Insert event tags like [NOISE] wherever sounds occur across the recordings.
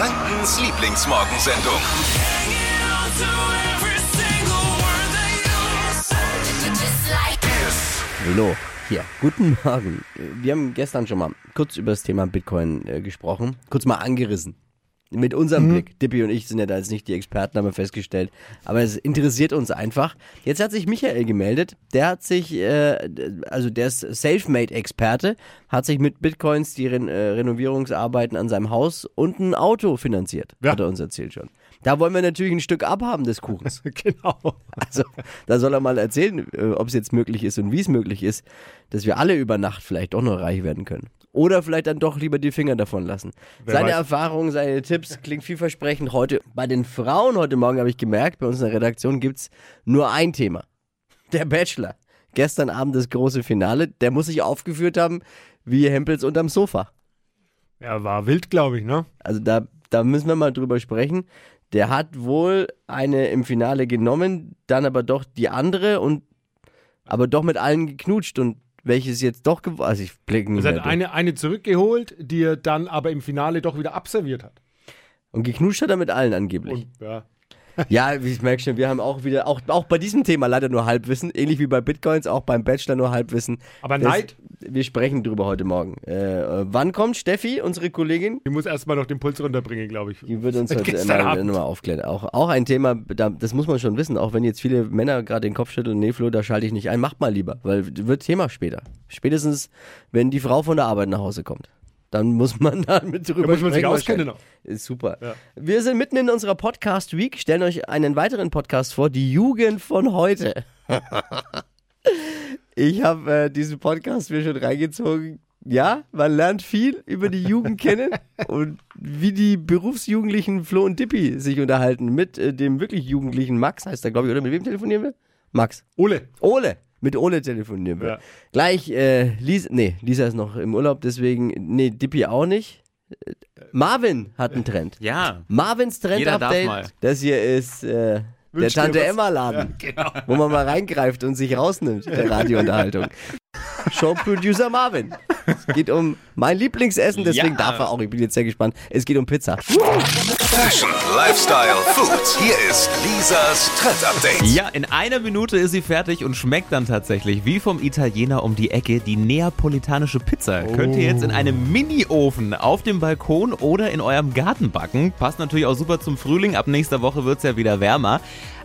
Frankens Lieblingsmorgensendung. Hallo, hier, guten Morgen. Wir haben gestern schon mal kurz über das Thema Bitcoin äh, gesprochen, kurz mal angerissen. Mit unserem Mhm. Blick. Dippy und ich sind ja da jetzt nicht die Experten, haben wir festgestellt. Aber es interessiert uns einfach. Jetzt hat sich Michael gemeldet. Der hat sich, äh, also der ist Selfmade-Experte, hat sich mit Bitcoins die Ren äh, Renovierungsarbeiten an seinem Haus und ein Auto finanziert. Ja. Hat er uns erzählt schon. Da wollen wir natürlich ein Stück abhaben des Kuchens. [LAUGHS] Genau. Also, da soll er mal erzählen, äh, ob es jetzt möglich ist und wie es möglich ist, dass wir alle über Nacht vielleicht doch noch reich werden können. Oder vielleicht dann doch lieber die Finger davon lassen. Wer seine weiß. Erfahrungen, seine Tipps klingt vielversprechend. Heute bei den Frauen heute Morgen habe ich gemerkt, bei uns in der Redaktion gibt es nur ein Thema. Der Bachelor. Gestern Abend das große Finale. Der muss sich aufgeführt haben wie Hempels unterm Sofa. Ja, war wild, glaube ich, ne? Also da, da müssen wir mal drüber sprechen. Der hat wohl eine im Finale genommen, dann aber doch die andere und aber doch mit allen geknutscht und welches jetzt doch gewonnen. Also ich blicke nicht Es hat eine, eine zurückgeholt, die er dann aber im Finale doch wieder abserviert hat. Und geknutscht hat er mit allen angeblich. Und ja, ja, wie ich merke schon, wir haben auch wieder, auch, auch bei diesem Thema leider nur Halbwissen, ähnlich wie bei Bitcoins, auch beim Bachelor nur Halbwissen. aber Das- Neid, Wir sprechen drüber heute Morgen. Äh, wann kommt Steffi, unsere Kollegin? die muss erstmal noch den Puls runterbringen, glaube ich. Die wird uns [LAUGHS] heute mal, Abend. nochmal aufklären. Auch, auch ein Thema, da, das muss man schon wissen, auch wenn jetzt viele Männer gerade den Kopf schütteln, nee, Flo, da schalte ich nicht ein, macht mal lieber, weil wird Thema später. Spätestens, wenn die Frau von der Arbeit nach Hause kommt. Dann muss man [LAUGHS] da mit drüber Da muss man sich sprechen auskennen wahrscheinlich. noch. Ist super. Ja. Wir sind mitten in unserer Podcast Week, stellen euch einen weiteren Podcast vor, die Jugend von heute. [LAUGHS] ich habe äh, diesen Podcast mir schon reingezogen. Ja, man lernt viel über die Jugend [LAUGHS] kennen und wie die berufsjugendlichen Flo und Dippi sich unterhalten mit äh, dem wirklich jugendlichen Max, heißt er, glaube ich, oder mit wem telefonieren wir? Max. Ole, Ole. Mit Ole telefonieren wir. Ja. Gleich, äh, Lisa, nee, Lisa ist noch im Urlaub, deswegen, nee, Dippi auch nicht. Marvin hat einen Trend. Ja. Marvins Trend-Update. mal. Das hier ist äh, der Tante. Emma-Laden, Genau. wo man mal reingreift und sich rausnimmt, der [LAUGHS] Radiounterhaltung. Showproducer Marvin. Es geht um mein Lieblingsessen, deswegen Ja. darf er auch. Ich bin jetzt sehr gespannt. Es geht um Pizza. Fashion, Lifestyle, Food. Hier ist Lisas Trend Update. Ja, in einer Minute ist sie fertig und schmeckt dann tatsächlich wie vom Italiener um die Ecke die neapolitanische Pizza. Könnt ihr jetzt in einem Mini-Ofen auf dem Balkon oder in eurem Garten backen. Passt natürlich auch super zum Frühling. Ab nächster Woche wird es ja wieder wärmer.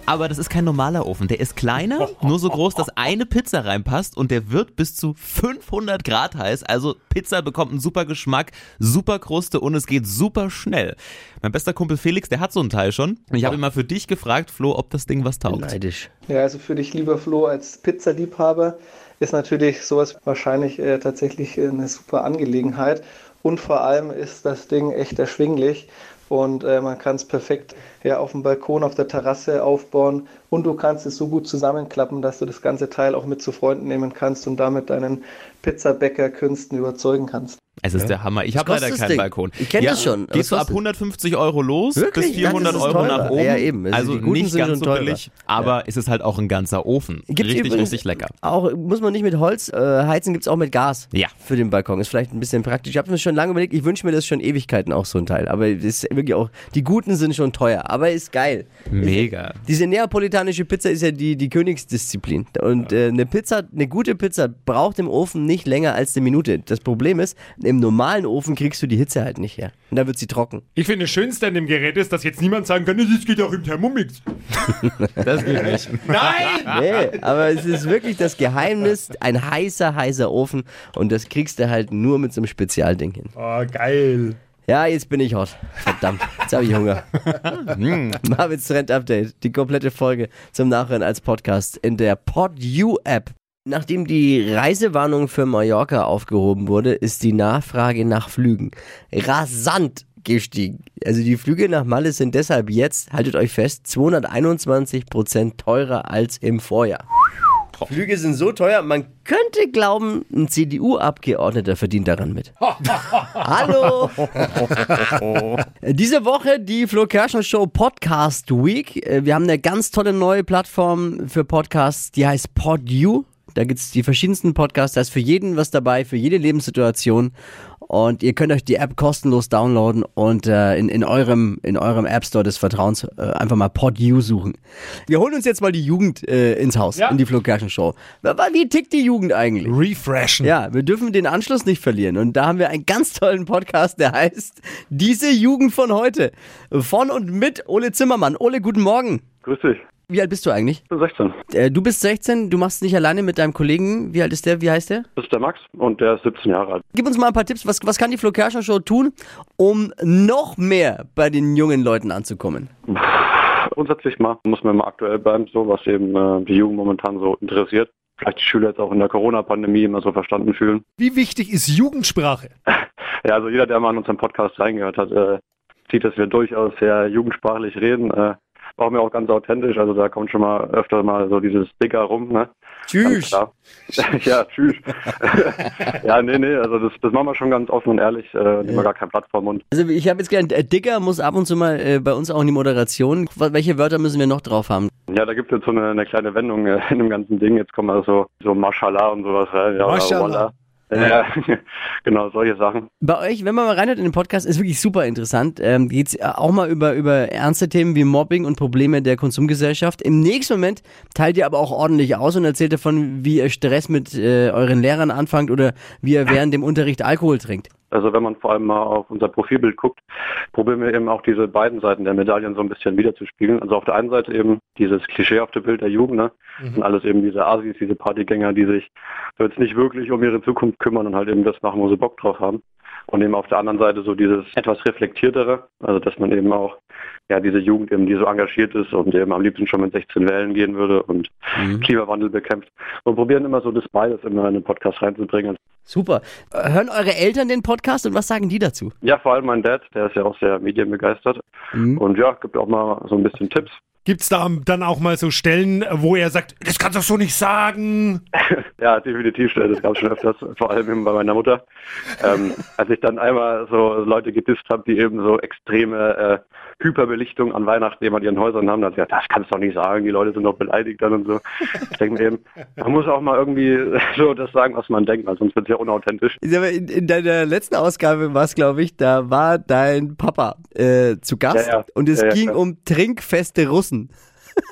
Aber das ist kein normaler Ofen. Der ist kleiner, nur so groß, dass eine Pizza reinpasst und der wird bis zu 500 Grad heiß. Also Pizza bekommt einen super Geschmack, super Kruste und es geht super schnell. Mein bester Kumpel Felix, der hat so ein Teil schon. Ich habe ihn mal für dich gefragt, Flo, ob das Ding was taugt. Neidisch. Ja, also für dich, lieber Flo, als Pizzaliebhaber ist natürlich sowas wahrscheinlich äh, tatsächlich äh, eine super Angelegenheit. Und vor allem ist das Ding echt erschwinglich und äh, man kann es perfekt ja, auf dem Balkon, auf der Terrasse aufbauen und du kannst es so gut zusammenklappen, dass du das ganze Teil auch mit zu Freunden nehmen kannst und damit deinen Pizzabäcker-Künsten überzeugen kannst. Es ist der Hammer. Ich habe leider keinen Ding? Balkon. Ich kenn das schon, es so ab kostet- 150 Euro los Wirklich? bis 400 Das ist Euro teurer. nach oben. Ja, eben. Also Also, nicht sind ganz so billig, aber es ist halt auch ein ganzer Ofen. Gibt's richtig, übrigens richtig lecker. Auch muss man nicht mit Holz äh, heizen, gibt es auch mit Gas. Ja. Für den Balkon. Ist vielleicht ein bisschen praktisch. Ich habe mir schon lange überlegt, ich wünsche mir das schon Ewigkeiten auch so ein Teil. Aber ist wirklich auch, die guten sind schon teuer, aber ist geil. Mega. Diese neapolitanische Pizza ist ja die, die Königsdisziplin. Und äh, eine Pizza, eine gute Pizza braucht im Ofen nicht länger als eine Minute. Das Problem ist, im normalen Ofen kriegst du die Hitze halt nicht her. Und dann wird sie trocken. ich finde, das Schönste an dem Gerät ist, dass jetzt niemand sagen kann, das geht auch im Thermomix. [LAUGHS] Das geht nicht. Nein! [LAUGHS] Nee, aber es ist wirklich das Geheimnis, ein heißer, heißer Ofen. Und das kriegst du halt nur mit so einem Spezialding hin. Oh, geil. Ja, jetzt bin ich hot. Verdammt, jetzt habe ich Hunger. [LAUGHS] Marvins Trend Update, die komplette Folge zum Nachhören als Podcast in der PodU App. Nachdem die Reisewarnung für Mallorca aufgehoben wurde, ist die Nachfrage nach Flügen rasant gestiegen. Also die Flüge nach Malle sind deshalb jetzt, haltet euch fest, 221 Prozent teurer als im Vorjahr. Flüge sind so teuer, man könnte glauben, ein CDU-Abgeordneter verdient daran mit. [LAUGHS] Hallo! [LAUGHS] Diese Woche die Flo Kerschner Show Podcast Week. Wir haben eine ganz tolle neue Plattform für Podcasts, die heißt PodU. Da gibt's die verschiedensten Podcasts, da ist für jeden was dabei, für jede Lebenssituation. Und ihr könnt euch die App kostenlos downloaden und äh, in, in, eurem, in eurem App Store des Vertrauens äh, einfach mal PodU suchen. Wir holen uns jetzt mal die Jugend äh, ins Haus, Ja. in die Flo Kerschner Show. Wie tickt die Jugend eigentlich? Refreshen. Ja, wir dürfen den Anschluss nicht verlieren. Und da haben wir einen ganz tollen Podcast, der heißt Diese Jugend von heute. Von und mit Ole Zimmermann. Ole, guten Morgen. Grüß dich. Wie alt bist du eigentlich? Ich bin 16. Äh, du bist 16, du machst es nicht alleine mit deinem Kollegen. Wie alt ist der? Wie heißt der? Das ist der Max und der ist 17 Jahre alt. Gib uns mal ein paar Tipps. Was, was kann die Flo Kerschner Show tun, um noch mehr bei den jungen Leuten anzukommen? Grundsätzlich mal muss man immer aktuell bleiben, so was eben äh, die Jugend momentan so interessiert. Vielleicht die Schüler jetzt auch in der Corona-Pandemie immer so verstanden fühlen. Wie wichtig ist Jugendsprache? [LAUGHS] Ja, also jeder, der mal in unseren Podcast reingehört hat, äh, sieht, dass wir durchaus sehr jugendsprachlich reden. Äh, auch mir auch ganz authentisch. Also da kommt schon mal öfter mal so dieses Dicker rum, ne? Tschüss. [LAUGHS] ja, tschüss. [LAUGHS] ja, nee, nee, also das, das machen wir schon ganz offen und ehrlich, äh, nehmen wir gar kein Blatt vom Mund. Also ich habe jetzt gelernt, äh, Dicker muss ab und zu mal äh, bei uns auch in die Moderation. Welche Wörter müssen wir noch drauf haben? Ja, da gibt es jetzt so eine, eine kleine Wendung äh, in dem ganzen Ding. Jetzt kommen also so Mashallah und sowas rein. Ja. Wallah. Ja, [LAUGHS] genau, solche Sachen. Bei euch, wenn man mal reinhört in den Podcast, ist wirklich super interessant. Ähm, Geht es auch mal über, über ernste Themen wie Mobbing und Probleme der Konsumgesellschaft. Im nächsten Moment teilt ihr aber auch ordentlich aus und erzählt davon, wie ihr Stress mit äh, euren Lehrern anfangt oder wie ihr während dem Unterricht Alkohol trinkt. Also wenn man vor allem mal auf unser Profilbild guckt, probieren wir eben auch diese beiden Seiten der Medaillen so ein bisschen wiederzuspiegeln. Also auf der einen Seite eben dieses klischeehafte Bild der Jugend, ne? Und alles eben diese Asis, diese Partygänger, die sich jetzt nicht wirklich um ihre Zukunft kümmern und halt eben das machen, wo sie Bock drauf haben. Und eben auf der anderen Seite so dieses etwas reflektiertere, also dass man eben auch ja diese Jugend eben, die so engagiert ist und eben am liebsten schon mit 16 wählen gehen würde und Klimawandel bekämpft. Und probieren immer so das beides immer in den Podcast reinzubringen. Super. Hören eure Eltern den Podcast und was sagen die dazu? Ja, vor allem mein Dad, der ist ja auch sehr medienbegeistert. Und ja, gibt auch mal so ein bisschen Tipps. Gibt's da dann auch mal so Stellen, wo er sagt, das kannst du so nicht sagen? [LAUGHS] Ja, definitiv, das gab es schon öfters, vor allem bei meiner Mutter. Ähm, als ich dann einmal so Leute gedisst habe, die eben so extreme äh, Hyperbelichtung an Weihnachten eben an ihren Häusern haben, dann gesagt, das kannst du doch nicht sagen, die Leute sind doch beleidigt dann und so. Ich denke mir eben, man muss auch mal irgendwie [LAUGHS] so das sagen, was man denkt, weil sonst wird es ja unauthentisch. In, in deiner letzten Ausgabe war es, glaube ich, da war dein Papa äh, zu Gast Ja, ja. und es Ja, ging um trinkfeste Russen.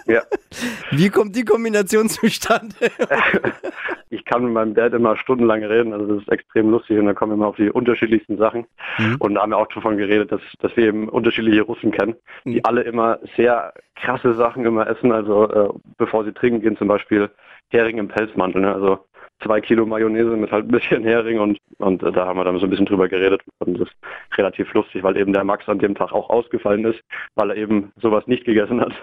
Ja. [LAUGHS] Wie kommt die Kombination zustande? [LAUGHS] ich kann mit meinem Dad immer stundenlang reden, also das ist extrem lustig und da kommen wir immer auf die unterschiedlichsten Sachen. Und da haben wir auch davon geredet, dass, dass wir eben unterschiedliche Russen kennen, die alle immer sehr krasse Sachen immer essen, also äh, bevor sie trinken gehen, zum Beispiel Hering im Pelzmantel, ne? also zwei Kilo Mayonnaise mit halt ein bisschen Hering und, und äh, da haben wir dann so ein bisschen drüber geredet und das ist relativ lustig, weil eben der Max an dem Tag auch ausgefallen ist, weil er eben sowas nicht gegessen hat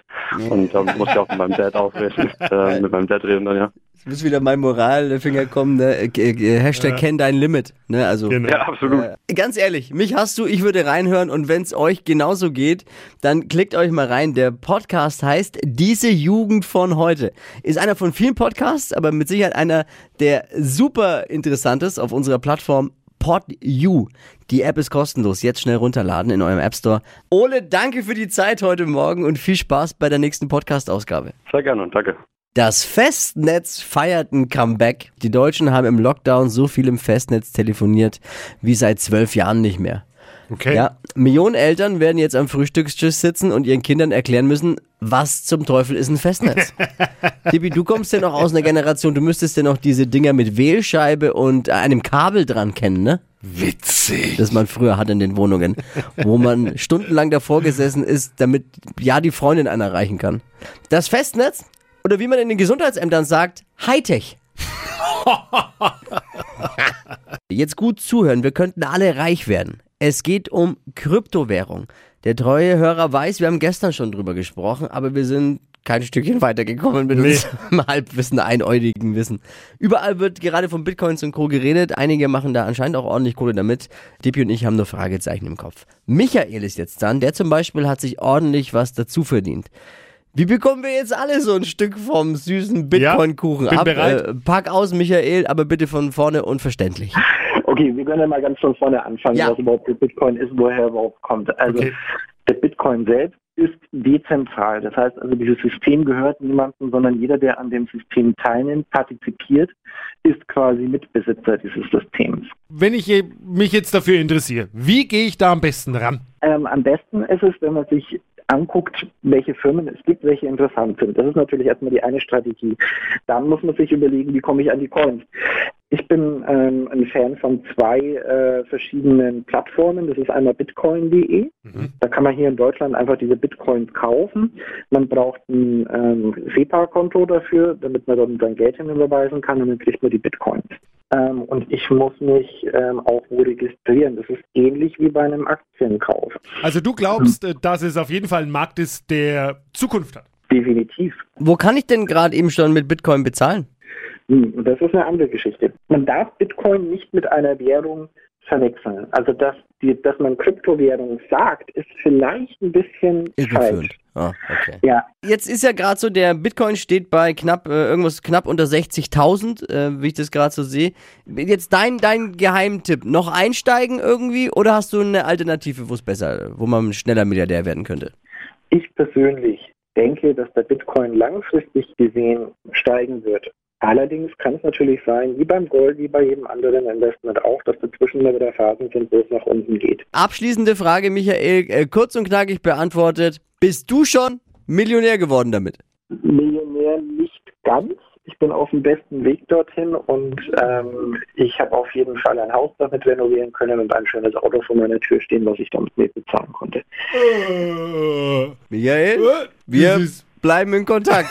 und da musste ich auch mit meinem Dad aufreden, [LAUGHS] äh, mit meinem Dad reden dann, ja. Es muss wieder mein Moralfinger kommen, ne? Hashtag kenn dein Limit. Ne? Also Genau. Ja, absolut. Äh, Ganz ehrlich, mich hast du, ich würde reinhören und wenn es euch genauso geht, dann klickt euch mal rein. Der Podcast heißt Diese Jugend von heute. Ist einer von vielen Podcasts, aber mit Sicherheit einer, der super interessant ist auf unserer Plattform PodU. Die App ist kostenlos. Jetzt schnell runterladen in eurem App Store. Ole, danke für die Zeit heute Morgen und viel Spaß bei der nächsten Podcast-Ausgabe. Sehr gerne und danke. Das Festnetz feiert ein Comeback. Die Deutschen haben im Lockdown so viel im Festnetz telefoniert wie seit zwölf Jahren nicht mehr. Okay. Ja, Millionen Eltern werden jetzt am Frühstückstisch sitzen und ihren Kindern erklären müssen, was zum Teufel ist ein Festnetz. [LAUGHS] Tippi, du kommst ja noch aus einer Generation, du müsstest ja noch diese Dinger mit Wählscheibe und einem Kabel dran kennen, ne? Witzig. Das man früher hatte in den Wohnungen, wo man [LAUGHS] stundenlang davor gesessen ist, damit ja die Freundin einen erreichen kann. Das Festnetz oder wie man in den Gesundheitsämtern sagt, Hightech. [LAUGHS] Jetzt gut zuhören, wir könnten alle reich werden. Es geht um Kryptowährung. Der treue Hörer weiß, wir haben gestern schon drüber gesprochen, aber wir sind kein Stückchen weitergekommen mit Nee. unserem [LAUGHS] Halbwissen, einäugigen Wissen. Überall wird gerade von Bitcoins und Co. geredet. Einige machen da anscheinend auch ordentlich Kohle damit. Dippi und ich haben nur Fragezeichen im Kopf. Michael ist jetzt dran. Der zum Beispiel hat sich ordentlich was dazu verdient. Wie bekommen wir jetzt alle so ein Stück vom süßen Bitcoin-Kuchen bin ab? bereit. Äh, pack aus, Michael, aber bitte von vorne und verständlich. [LAUGHS] Okay, wir können ja mal ganz von vorne anfangen, Ja. was überhaupt der Bitcoin ist, woher er überhaupt kommt. Also Okay. der Bitcoin selbst ist dezentral. Das heißt also, dieses System gehört niemandem, sondern jeder, der an dem System teilnimmt, partizipiert, ist quasi Mitbesitzer dieses Systems. Wenn ich mich jetzt dafür interessiere, wie gehe ich da am besten ran? Ähm, am besten ist es, wenn man sich anguckt, welche Firmen es gibt, welche interessant sind. Das ist natürlich erstmal die eine Strategie. Dann muss man sich überlegen, wie komme ich an die Coins. Ich bin ähm, ein Fan von zwei äh, verschiedenen Plattformen. Das ist einmal bitcoin.de. Mhm. Da kann man hier in Deutschland einfach diese Bitcoins kaufen. Man braucht ein ähm, SEPA-Konto dafür, damit man dann sein Geld hinüberweisen kann und dann kriegt man die Bitcoins. Ähm, und ich muss mich ähm, auch wo registrieren. Das ist ähnlich wie bei einem Aktienkauf. Also du glaubst, äh, dass es auf jeden Fall ein Markt ist, der Zukunft hat. Definitiv. Wo kann ich denn gerade eben schon mit Bitcoin bezahlen? Hm, und Das ist eine andere Geschichte. Man darf Bitcoin nicht mit einer Währung verwechseln. Also dass, die, dass man Kryptowährung sagt, ist vielleicht ein bisschen falsch. Ah, okay. Ja, Jetzt ist ja gerade so, der Bitcoin steht bei knapp, äh, irgendwas knapp unter 60.000, äh, wie ich das gerade so sehe. Jetzt dein, dein Geheimtipp, noch einsteigen irgendwie oder hast du eine Alternative, wo es besser, wo man schneller Milliardär werden könnte? ich persönlich denke, dass der Bitcoin langfristig gesehen steigen wird. Allerdings kann es natürlich sein, wie beim Gold, wie bei jedem anderen Investment auch, dass dazwischen mal wieder Phasen sind, wo es nach unten geht. Abschließende Frage, Michael, äh, kurz und knackig beantwortet. Bist du schon Millionär geworden damit? Millionär nicht ganz. Ich bin auf dem besten Weg dorthin und ähm, ich habe auf jeden Fall ein Haus damit renovieren können und ein schönes Auto vor meiner Tür stehen, was ich damit mit bezahlen konnte. Michael, Äh, wir bleiben in Kontakt.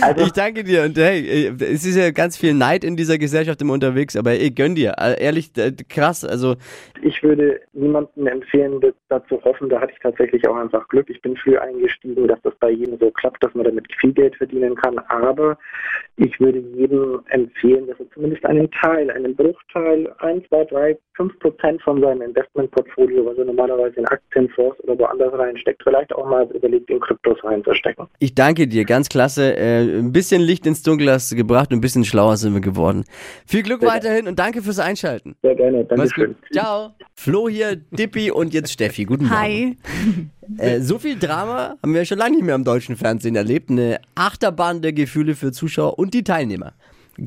Also Ich danke dir und hey, äh, es ist ja ganz viel Neid in dieser Gesellschaft immer unterwegs, aber ey, gönn dir. Äh, Ehrlich, äh, krass, also ich würde niemandem empfehlen, dazu hoffen. Da hatte ich tatsächlich auch einfach Glück. Ich bin früh eingestiegen, dass das bei jedem so klappt, dass man damit viel Geld verdienen kann. Aber ich würde jedem empfehlen, dass er zumindest einen Teil, einen Bruchteil, 1, 2, 3, 5 Prozent von seinem Investmentportfolio, was er normalerweise in Aktienfonds oder woanders reinsteckt, vielleicht auch mal überlegt, in Kryptos reinzustecken. ich danke dir, ganz klasse. Äh, ein bisschen Licht ins Dunkel hast du gebracht und ein bisschen schlauer sind wir geworden. Viel Glück weiterhin und danke fürs Einschalten. Sehr gerne. Mach's Dankeschön. gut. Ciao. Flo hier, Dippi und jetzt Steffi. Guten Morgen. Hi. [LAUGHS] Äh, so viel Drama haben wir schon lange nicht mehr im deutschen Fernsehen erlebt. Eine Achterbahn der Gefühle für Zuschauer und die Teilnehmer.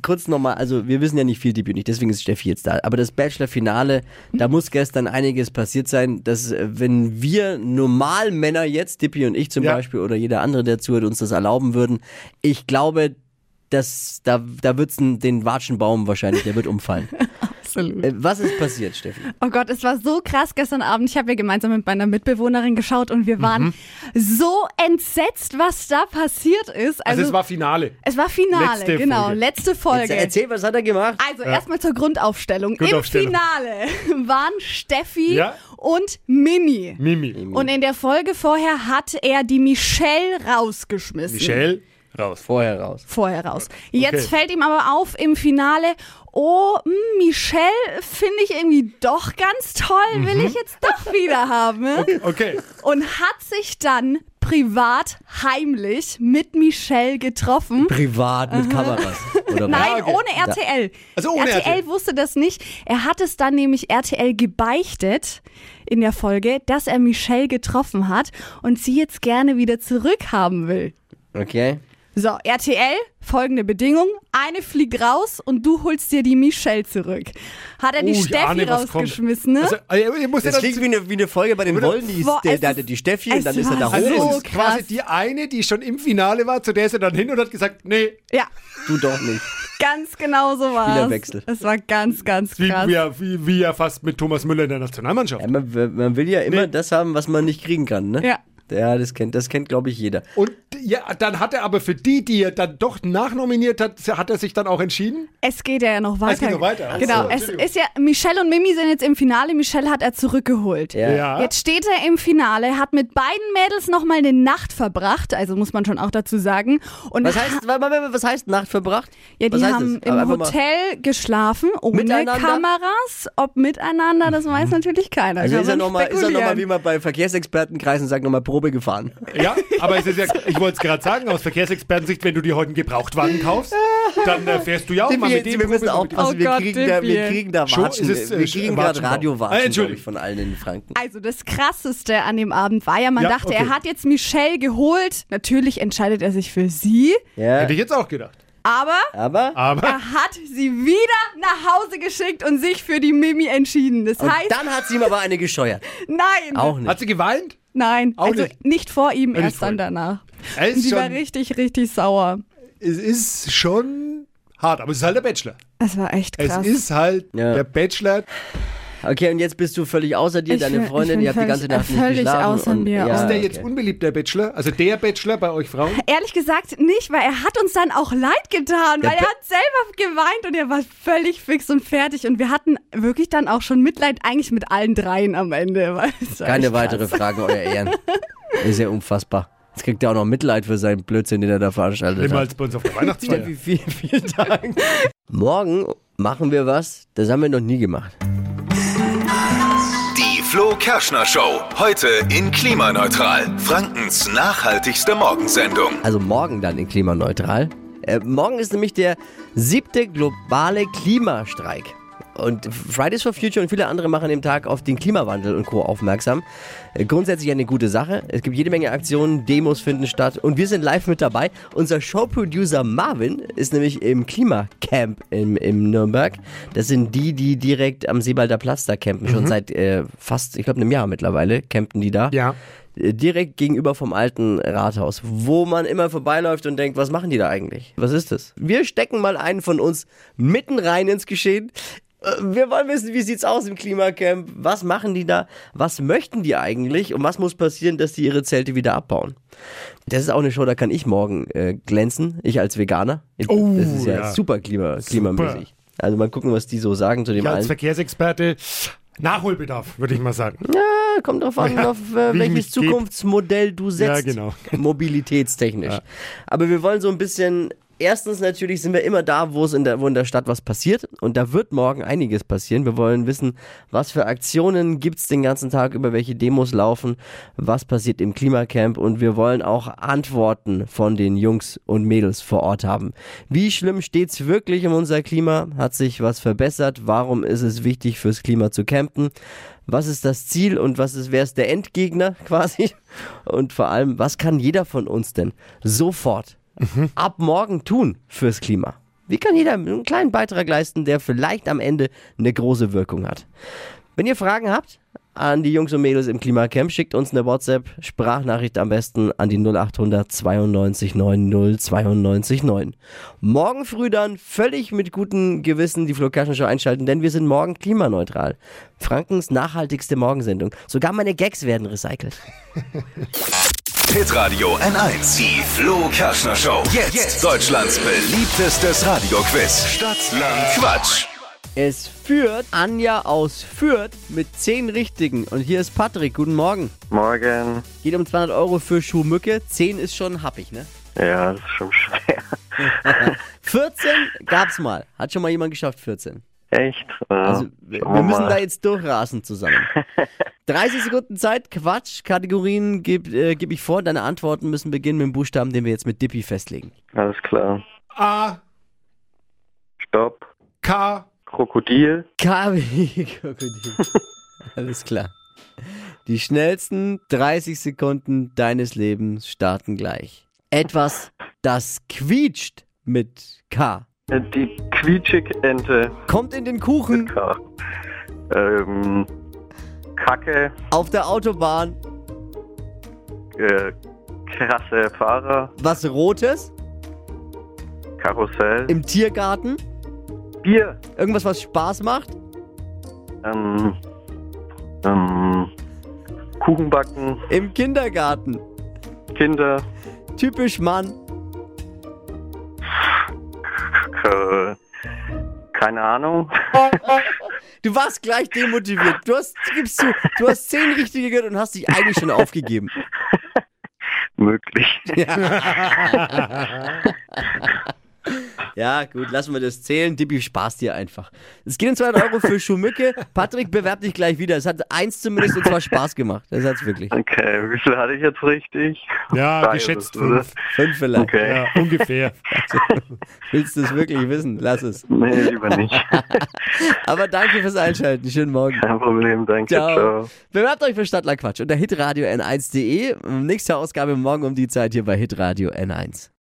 Kurz nochmal, also wir wissen ja nicht viel, und ich, deswegen ist Steffi jetzt da. Aber das Bachelor-Finale, da muss gestern einiges passiert sein, dass äh, wenn wir Normalmänner jetzt, Dippi und ich zum Ja. Beispiel oder jeder andere, der zuhört, uns das erlauben würden, ich glaube, dass da, da wird's n- den Watschenbaum wahrscheinlich, der wird umfallen. [LAUGHS] Absolut. äh, was ist passiert, Steffi? [LAUGHS] Oh Gott, es war so krass gestern Abend. Ich habe ja gemeinsam mit meiner Mitbewohnerin geschaut und wir waren so entsetzt, was da passiert ist. Also, es war Finale. es war Finale, letzte genau, Folge. letzte Folge. Jetzt erzähl, was hat er gemacht? Also erstmal zur Grundaufstellung. Grundaufstellung. Im Finale [LAUGHS] waren Steffi Ja. und Mimi. Mimi. Und in der Folge vorher hat er die Michelle rausgeschmissen. Michelle, raus. Vorher raus. Vorher raus. Jetzt Okay. fällt ihm aber auf im Finale, oh, mh, Michelle finde ich irgendwie doch ganz toll, will ich jetzt doch wieder haben. [LAUGHS] Okay. Und hat sich dann privat heimlich mit Michelle getroffen. Privat mit Kameras. Oder? Nein, okay. ohne RTL. Also ohne RTL, RTL. wusste das nicht. Er hat es dann nämlich RTL gebeichtet in der Folge, dass er Michelle getroffen hat und sie jetzt gerne wieder zurückhaben will. Okay. So, RTL, folgende Bedingung. Eine fliegt raus und du holst dir die Michelle zurück. Hat er die Oh, Steffi ahne, rausgeschmissen, ne? Also, äh, ich muss ja Das dazu- klingt wie eine, wie eine Folge bei den Wollnies. Der, der hatte die Steffi und dann ist er da also hoch. es so ist quasi krass. die eine, die schon im Finale war, zu der ist er dann hin und hat gesagt, nee, ja, Du doch nicht. ganz genau so war es. Spielerwechsel. Es war ganz, ganz wie, krass. wie, er- wie, wie er fast mit Thomas Müller in der Nationalmannschaft. Ja, man, man will ja immer Nee. das haben, was man nicht kriegen kann, ne? Ja. Ja, das kennt, das kennt glaube ich, jeder. Und ja, dann hat er aber für die, die er dann doch nachnominiert hat, hat er sich dann auch entschieden. Es geht ja noch weiter. Es geht noch weiter. Ach Genau, es ist ja, Michelle und Mimi sind jetzt im Finale. Michelle hat er zurückgeholt. Ja. Ja. Jetzt steht er im Finale, hat mit beiden Mädels nochmal eine Nacht verbracht, also muss man schon auch dazu sagen. Und Was heißt, wa- wa- wa- was heißt Nacht verbracht? ja, die haben das? im Hotel geschlafen, ohne? Kameras. Ob miteinander, das weiß natürlich keiner. Also Kann ist er nochmal noch wie man bei Verkehrsexpertenkreisen sagt, nochmal pro Probe gefahren. Ja, aber es ist ja, ich wollte es gerade sagen, aus Verkehrsexpertensicht, wenn du dir heute einen Gebrauchtwagen kaufst, dann äh, fährst du ja auch mal mit dem wir müssen aufpassen, Oh wir, Gott, kriegen da, wir kriegen da Watschen. ist, äh, wir kriegen gerade Watschen. Ah, von allen in Franken. Also das Krasseste an dem Abend war ja, man Ja, dachte, okay. er hat jetzt Michelle geholt. Natürlich entscheidet er sich für sie, Ja, Hätte ich jetzt auch gedacht. aber aber Aber er hat sie wieder nach Hause geschickt und sich für die Mimi entschieden. Das und heißt, dann hat sie ihm aber eine gescheuert. nein, Auch nicht. hat sie geweint? Nein, Auch also nicht. nicht, vor ihm, nicht erst vor dann ihm. danach. Er sie war richtig, richtig sauer. es ist schon hart, aber es ist halt der Bachelor. Es war echt krass. Es ist halt Ja. der Bachelor. Okay, und jetzt bist du völlig außer dir, Ich deine Freundin, ihr habt die ganze Nacht nicht völlig geschlafen. außer und, mir. Ja, ist der okay. jetzt unbeliebt, der Bachelor? Also der Bachelor bei euch Frauen? Ehrlich gesagt nicht, weil er hat uns dann auch leid getan, weil er hat selber geweint und er war völlig fix und fertig und wir hatten wirklich dann auch schon Mitleid eigentlich mit allen dreien am Ende. [LAUGHS] Keine weitere. Frage, euer Ehren. [LAUGHS] Ist ja unfassbar. Jetzt kriegt er auch noch Mitleid für seinen Blödsinn, den er da veranstaltet Immer hat. als bei uns auf der Weihnachtsfeier. Steffi, [LAUGHS] vielen, vielen Dank. Morgen machen wir was, das haben wir noch nie gemacht. Flo Kerschner Show. Heute in Klimaneutral. Frankens nachhaltigste Morgensendung. Also morgen dann in Klimaneutral. Äh, morgen ist nämlich der siebte globale Klimastreik. Und Fridays for Future und viele andere machen dem Tag auf den Klimawandel und Co. aufmerksam. Äh, grundsätzlich eine gute Sache. Es gibt jede Menge Aktionen, Demos finden statt und wir sind live mit dabei. Unser Showproducer Marvin ist nämlich im Klimacamp im, im Nürnberg. Das sind die, die direkt am Seebalder Platz da campen. Schon seit äh, fast, ich glaube, einem Jahr mittlerweile campen die da Ja. äh, direkt gegenüber vom alten Rathaus, wo man immer vorbeiläuft und denkt, was machen die da eigentlich? Was ist das? Wir stecken mal einen von uns mitten rein ins Geschehen. Äh, Wir wollen wissen, wie sieht's aus im Klimacamp? Was machen die da? Was möchten die eigentlich? Und was muss passieren, dass die ihre Zelte wieder abbauen? Das ist auch eine Show, da kann ich morgen äh, glänzen. Ich als Veganer. Oh, das ist ja, ja. super Klima, klimamäßig. Also mal gucken, was die so sagen zu dem Ich als allen. Verkehrsexperte Nachholbedarf, würde ich mal sagen. Ja, kommt drauf an, Ja, auf äh, welches. Zukunftsmodell du setzt. Ja, genau. Mobilitätstechnisch. Ja. Aber wir wollen so ein bisschen. Erstens natürlich sind wir immer da, wo es in der, wo in der Stadt was passiert. Und da wird morgen einiges passieren. Wir wollen wissen, was für Aktionen gibt's den ganzen Tag, über welche Demos laufen, was passiert im Klimacamp. Und wir wollen auch Antworten von den Jungs und Mädels vor Ort haben. Wie schlimm steht's wirklich um unser Klima? Hat sich was verbessert? Warum ist es wichtig fürs Klima zu campen? was ist das Ziel und was ist, wer ist der Endgegner [LAUGHS] quasi? Und vor allem, was kann jeder von uns denn sofort ab morgen tun fürs Klima? Wie kann jeder einen kleinen Beitrag leisten, der vielleicht am Ende eine große Wirkung hat? Wenn ihr Fragen habt an die Jungs und Mädels im Klimacamp, schickt uns eine WhatsApp-Sprachnachricht am besten an die 0800 92 90 92 9. Morgen früh dann völlig mit gutem Gewissen die Flo Show einschalten, denn wir sind morgen klimaneutral. Frankens nachhaltigste Morgensendung. Sogar meine Gags werden recycelt. [LAUGHS] Hitradio N1. Die Flo Kerschner Show. Jetzt, Deutschlands beliebtestes Radioquiz. Stadt, Land, Quatsch. Es führt Anja aus Fürth mit 10 Richtigen. Und hier ist Patrick. Guten Morgen. Morgen. Geht um 200 Euro für Schuhmücke. 10 ist schon happig, ne? Ja, das ist schon schwer. [LAUGHS] 14 gab's mal. Hat schon mal jemand geschafft, 14. Echt? Äh, Also, wir, wir müssen da jetzt durchrasen zusammen. [LAUGHS] 30 Sekunden Zeit, Quatsch. Kategorien gebe äh, geb ich vor. Deine Antworten müssen beginnen mit dem Buchstaben, den wir jetzt mit Dippy festlegen. Alles klar. A, Stopp. K, Krokodil. KW Krokodil. [LAUGHS] Alles klar. Die schnellsten 30 Sekunden deines Lebens starten gleich. Etwas, das quietscht mit K. Die Quietschig-Ente. Kommt in den Kuchen. Ähm, Kacke. auf der Autobahn. Äh, krasse Fahrer. Was Rotes Karussell. im Tiergarten. Bier. Irgendwas, was Spaß macht. Ähm, ähm, Kuchenbacken. Im Kindergarten. Kinder. Typisch Mann. K keine Ahnung. [LAUGHS] Du warst gleich demotiviert. Du hast, gibst zu, du hast zehn richtige gehört und hast dich eigentlich schon aufgegeben. [LAUGHS] Möglich. Ja, [LAUGHS] Ja, gut, lassen wir das zählen. Dippi, Spaß dir einfach. Es geht um 200 Euro für [LAUGHS] Schumücke. Patrick, bewerb dich gleich wieder. Es hat eins zumindest und zwar Spaß gemacht. Das hat's wirklich. Okay, wie viel hatte ich jetzt richtig? Ja, Drei geschätzt fünf. Fünf vielleicht. Okay. Ja, ungefähr. [LAUGHS] Willst du es wirklich wissen? Lass es. Nee, lieber nicht. [LAUGHS] Aber danke fürs Einschalten. Schönen Morgen. Kein Problem, danke. Ciao. Ciao. Bewerbt euch für Stadtlandquatsch unter hitradio n1.de. Nächste Ausgabe morgen um die Zeit hier bei Hitradio N1.